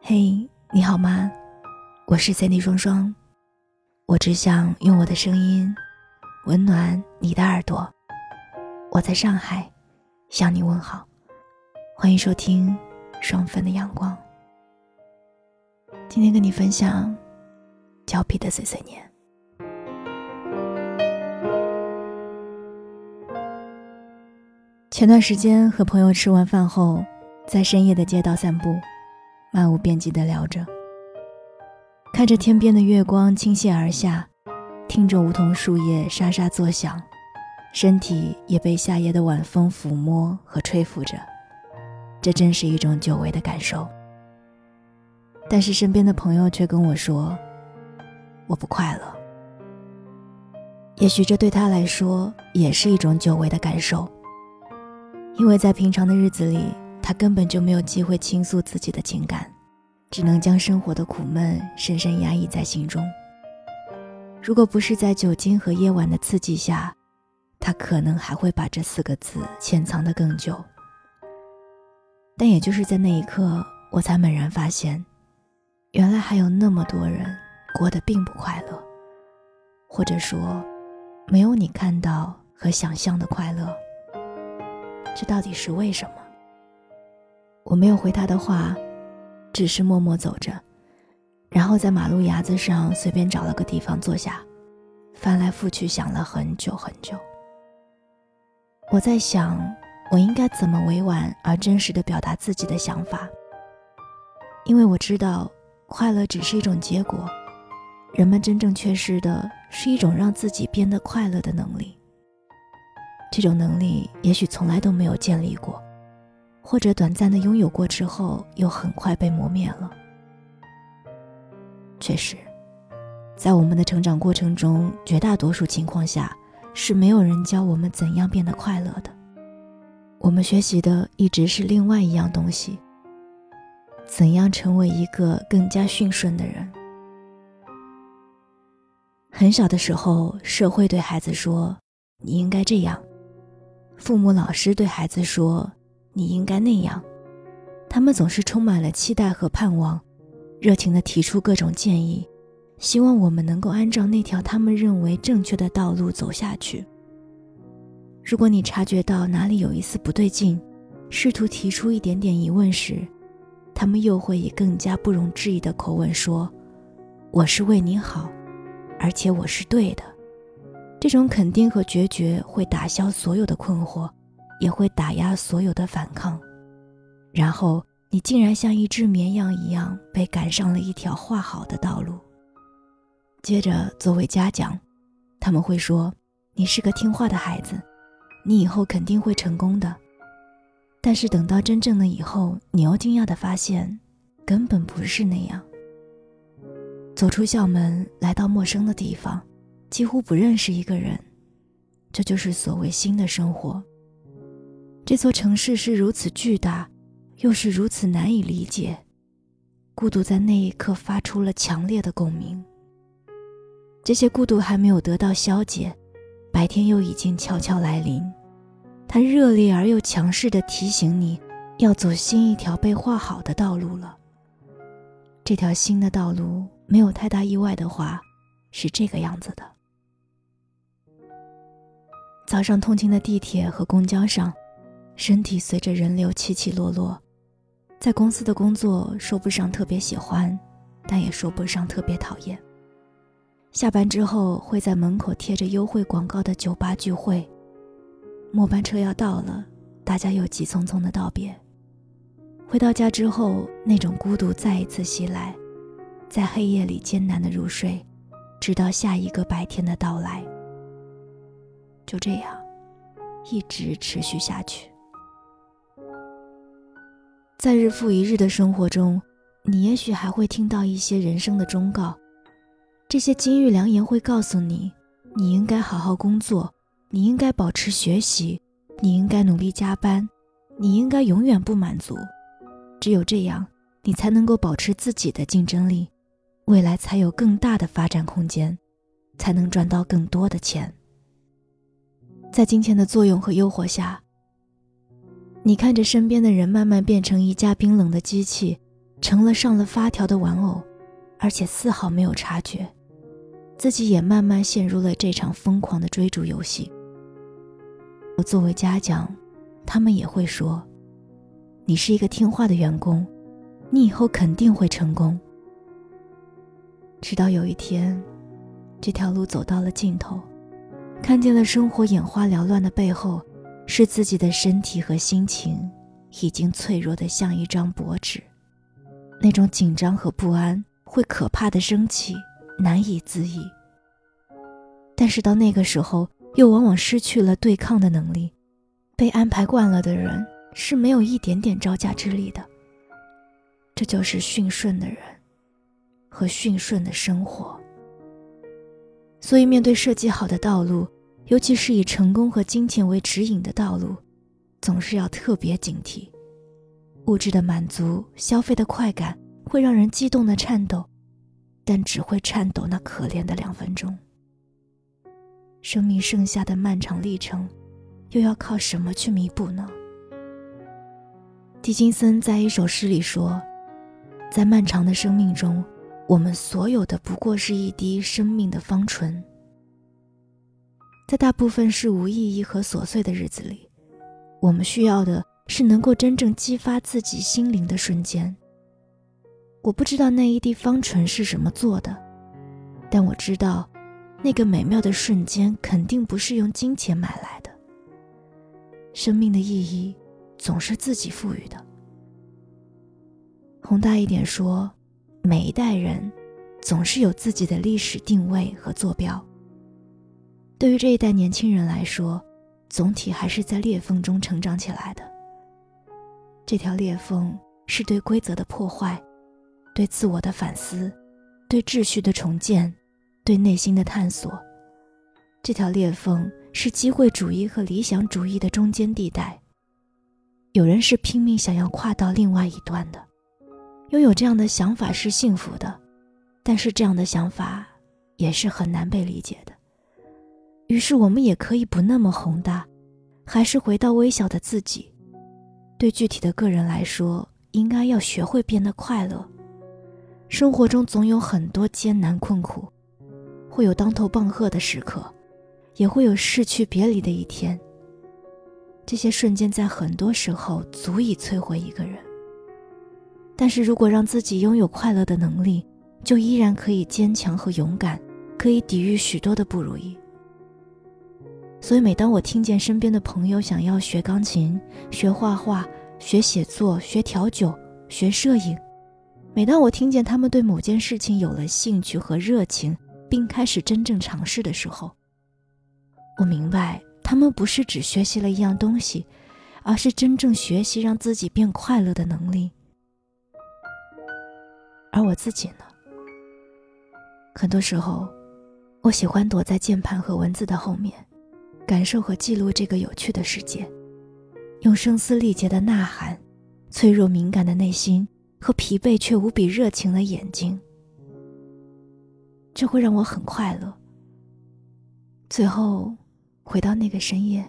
嘿，你好吗？我是 Cindy 双双，我只想用我的声音温暖你的耳朵。我在上海向你问好，欢迎收听双份的阳光。今天跟你分享胶皮的碎碎念。前段时间和朋友吃完饭后，在深夜的街道散步，漫无边际的聊着，看着天边的月光倾泻而下，听着梧桐树叶沙沙作响，身体也被夏夜的晚风抚摸和吹拂着，这真是一种久违的感受。但是身边的朋友却跟我说：“我不快乐。”也许这对他来说也是一种久违的感受，因为在平常的日子里，他根本就没有机会倾诉自己的情感，只能将生活的苦闷深深压抑在心中。如果不是在酒精和夜晚的刺激下，他可能还会把这四个字潜藏得更久。但也就是在那一刻，我才猛然发现。原来还有那么多人过得并不快乐，或者说，没有你看到和想象的快乐。这到底是为什么？我没有回他的话，只是默默走着，然后在马路牙子上随便找了个地方坐下，翻来覆去想了很久很久。我在想，我应该怎么委婉而真实的表达自己的想法，因为我知道。快乐只是一种结果，人们真正缺失的是一种让自己变得快乐的能力。这种能力也许从来都没有建立过，或者短暂的拥有过之后又很快被磨灭了。确实，在我们的成长过程中，绝大多数情况下是没有人教我们怎样变得快乐的。我们学习的一直是另外一样东西。怎样成为一个更加驯顺的人？很小的时候，社会对孩子说：“你应该这样。”父母、老师对孩子说：“你应该那样。”他们总是充满了期待和盼望，热情地提出各种建议，希望我们能够按照那条他们认为正确的道路走下去。如果你察觉到哪里有一丝不对劲，试图提出一点点疑问时，他们又会以更加不容置疑的口吻说：“我是为你好，而且我是对的。”这种肯定和决绝会打消所有的困惑，也会打压所有的反抗。然后你竟然像一只绵羊一样被赶上了一条画好的道路。接着作为嘉奖，他们会说：“你是个听话的孩子，你以后肯定会成功的。”但是等到真正的以后，你又惊讶地发现，根本不是那样。走出校门，来到陌生的地方，几乎不认识一个人，这就是所谓新的生活。这座城市是如此巨大，又是如此难以理解，孤独在那一刻发出了强烈的共鸣。这些孤独还没有得到消解，白天又已经悄悄来临。他热烈而又强势地提醒你，要走新一条被画好的道路了。这条新的道路，没有太大意外的话，是这个样子的：早上通勤的地铁和公交上，身体随着人流起起落落；在公司的工作，说不上特别喜欢，但也说不上特别讨厌。下班之后，会在门口贴着优惠广告的酒吧聚会。末班车要到了，大家又急匆匆的道别。回到家之后，那种孤独再一次袭来，在黑夜里艰难的入睡，直到下一个白天的到来。就这样，一直持续下去。在日复一日的生活中，你也许还会听到一些人生的忠告，这些金玉良言会告诉你，你应该好好工作。你应该保持学习，你应该努力加班，你应该永远不满足。只有这样，你才能够保持自己的竞争力，未来才有更大的发展空间，才能赚到更多的钱。在金钱的作用和诱惑下，你看着身边的人慢慢变成一架冰冷的机器，成了上了发条的玩偶，而且丝毫没有察觉，自己也慢慢陷入了这场疯狂的追逐游戏。我作为嘉奖，他们也会说：“你是一个听话的员工，你以后肯定会成功。”直到有一天，这条路走到了尽头，看见了生活眼花缭乱的背后。是自己的身体和心情，已经脆弱的像一张薄纸，那种紧张和不安会可怕的升起，难以自抑。但是到那个时候，又往往失去了对抗的能力。被安排惯了的人是没有一点点招架之力的。这就是驯顺的人，和驯顺的生活。所以，面对设计好的道路。尤其是以成功和金钱为指引的道路，总是要特别警惕。物质的满足、消费的快感会让人激动的颤抖，但只会颤抖那可怜的两分钟。生命剩下的漫长历程，又要靠什么去弥补呢？狄金森在一首诗里说：“在漫长的生命中，我们所有的不过是一滴生命的芳醇。”在大部分是无意义和琐碎的日子里，我们需要的是能够真正激发自己心灵的瞬间。我不知道那一滴芳醇是什么做的，但我知道，那个美妙的瞬间肯定不是用金钱买来的。生命的意义，总是自己赋予的。宏大一点说，每一代人，总是有自己的历史定位和坐标。对于这一代年轻人来说，总体还是在裂缝中成长起来的。这条裂缝是对规则的破坏，对自我的反思，对秩序的重建，对内心的探索。这条裂缝是机会主义和理想主义的中间地带。有人是拼命想要跨到另外一端的，拥有这样的想法是幸福的，但是这样的想法也是很难被理解的。于是，我们也可以不那么宏大，还是回到微小的自己。对具体的个人来说，应该要学会变得快乐。生活中总有很多艰难困苦，会有当头棒喝的时刻，也会有逝去别离的一天。这些瞬间在很多时候足以摧毁一个人。但是如果让自己拥有快乐的能力，就依然可以坚强和勇敢，可以抵御许多的不如意。所以，每当我听见身边的朋友想要学钢琴、学画画、学写作、学调酒、学摄影，每当我听见他们对某件事情有了兴趣和热情，并开始真正尝试的时候，我明白他们不是只学习了一样东西，而是真正学习让自己变快乐的能力。而我自己呢？很多时候，我喜欢躲在键盘和文字的后面。感受和记录这个有趣的世界，用声嘶力竭的呐喊，脆弱敏感的内心和疲惫却无比热情的眼睛，这会让我很快乐。最后，回到那个深夜，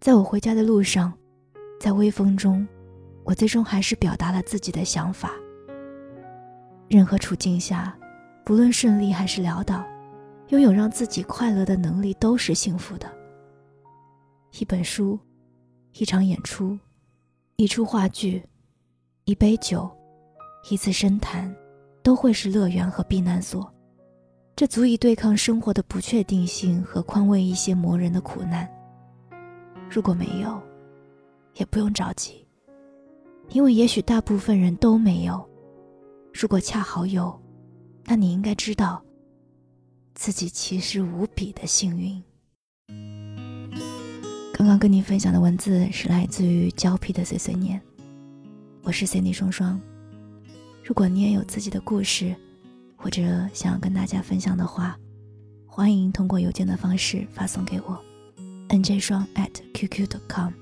在我回家的路上，在微风中，我最终还是表达了自己的想法。任何处境下，不论顺利还是潦倒。拥有让自己快乐的能力都是幸福的。一本书，一场演出，一出话剧，一杯酒，一次深谈，都会是乐园和避难所。这足以对抗生活的不确定性和宽慰一些磨人的苦难。如果没有，也不用着急，因为也许大部分人都没有。如果恰好有，那你应该知道。自己其实无比的幸运。刚刚跟你分享的文字是来自于胶皮的碎碎念，我是 Cindy 双双。如果你也有自己的故事，或者想要跟大家分享的话，欢迎通过邮件的方式发送给我，nj 双 @qq.com。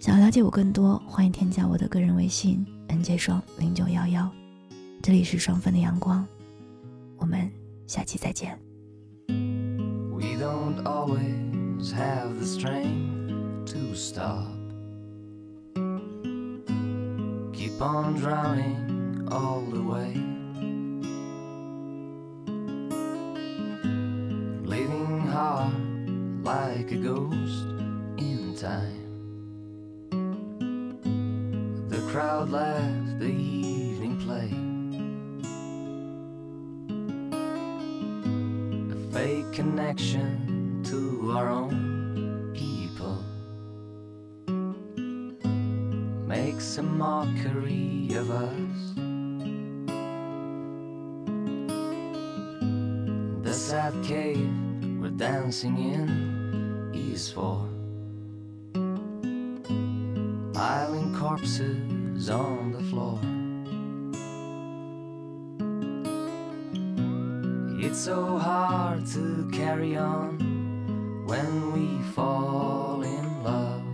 想要了解我更多，欢迎添加我的个人微信 nj 双零九幺幺。这里是双份的阳光，我们下期再见。Don't always have the strength to stop keep on drowning all the way. Living hard like a ghost in time. The crowd left connection to our own people makes a mockery of us. The sad cave we're dancing in is for piling corpses on the floor. It's so hard to carry on when we fall in love.